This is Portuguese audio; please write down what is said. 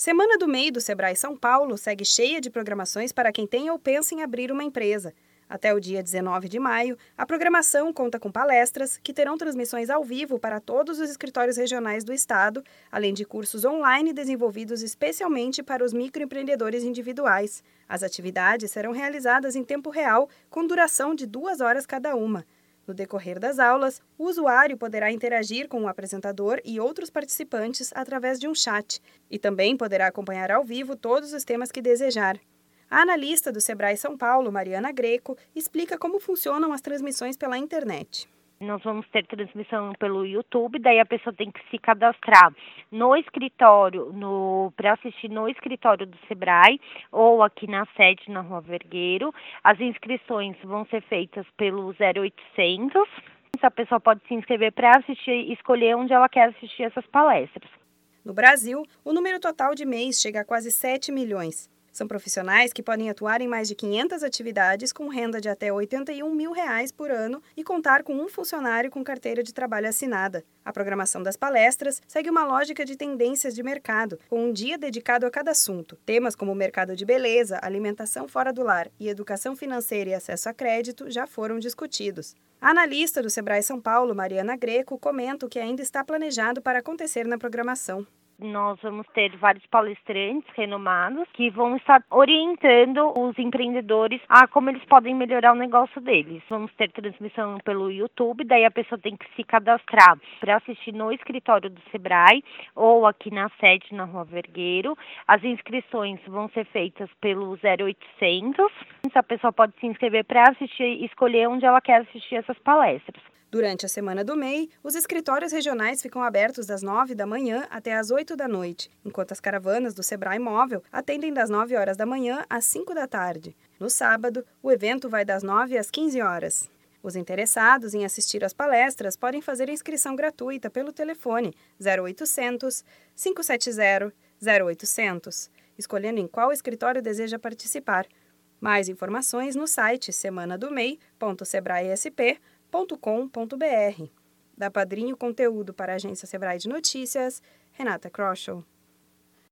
Semana do MEI do Sebrae São Paulo segue cheia de programações para quem tem ou pensa em abrir uma empresa. Até o dia 19 de maio, a programação conta com palestras que terão transmissões ao vivo para todos os escritórios regionais do estado, além de cursos online desenvolvidos especialmente para os microempreendedores individuais. As atividades serão realizadas em tempo real, com duração de duas horas cada uma. No decorrer das aulas, o usuário poderá interagir com o apresentador e outros participantes através de um chat e também poderá acompanhar ao vivo todos os temas que desejar. A analista do Sebrae São Paulo, Mariana Greco, explica como funcionam as transmissões pela internet. Nós vamos ter transmissão pelo YouTube, daí a pessoa tem que se cadastrar no escritório, no para assistir no escritório do Sebrae ou aqui na sede na Rua Vergueiro. As inscrições vão ser feitas pelo 0800. A pessoa pode se inscrever para assistir escolher onde ela quer assistir essas palestras. No Brasil, o número total de mês chega a quase 7 milhões. São profissionais que podem atuar em mais de 500 atividades com renda de até 81 mil reais por ano e contar com um funcionário com carteira de trabalho assinada. A programação das palestras segue uma lógica de tendências de mercado, com um dia dedicado a cada assunto. Temas como mercado de beleza, alimentação fora do lar e educação financeira e acesso a crédito já foram discutidos. A analista do Sebrae São Paulo, Mariana Greco, comenta o que ainda está planejado para acontecer na programação nós vamos ter vários palestrantes renomados que vão estar orientando os empreendedores a como eles podem melhorar o negócio deles. Vamos ter transmissão pelo YouTube, daí a pessoa tem que se cadastrar para assistir no escritório do Sebrae ou aqui na sede na Rua Vergueiro. As inscrições vão ser feitas pelo 0800. A pessoa pode se inscrever para assistir escolher onde ela quer assistir essas palestras. Durante a semana do MEI, os escritórios regionais ficam abertos das 9 da manhã até as 8 da noite, enquanto as caravanas do Sebrae Móvel atendem das 9 horas da manhã às 5 da tarde. No sábado, o evento vai das 9 às 15 horas. Os interessados em assistir às palestras podem fazer inscrição gratuita pelo telefone 0800 570 0800, escolhendo em qual escritório deseja participar. Mais informações no site semanadomei.sebraesp.com www.padrinho.com.br. Da Padrinho Conteúdo para a Agência Sebrae de Notícias, Renata Kroschel.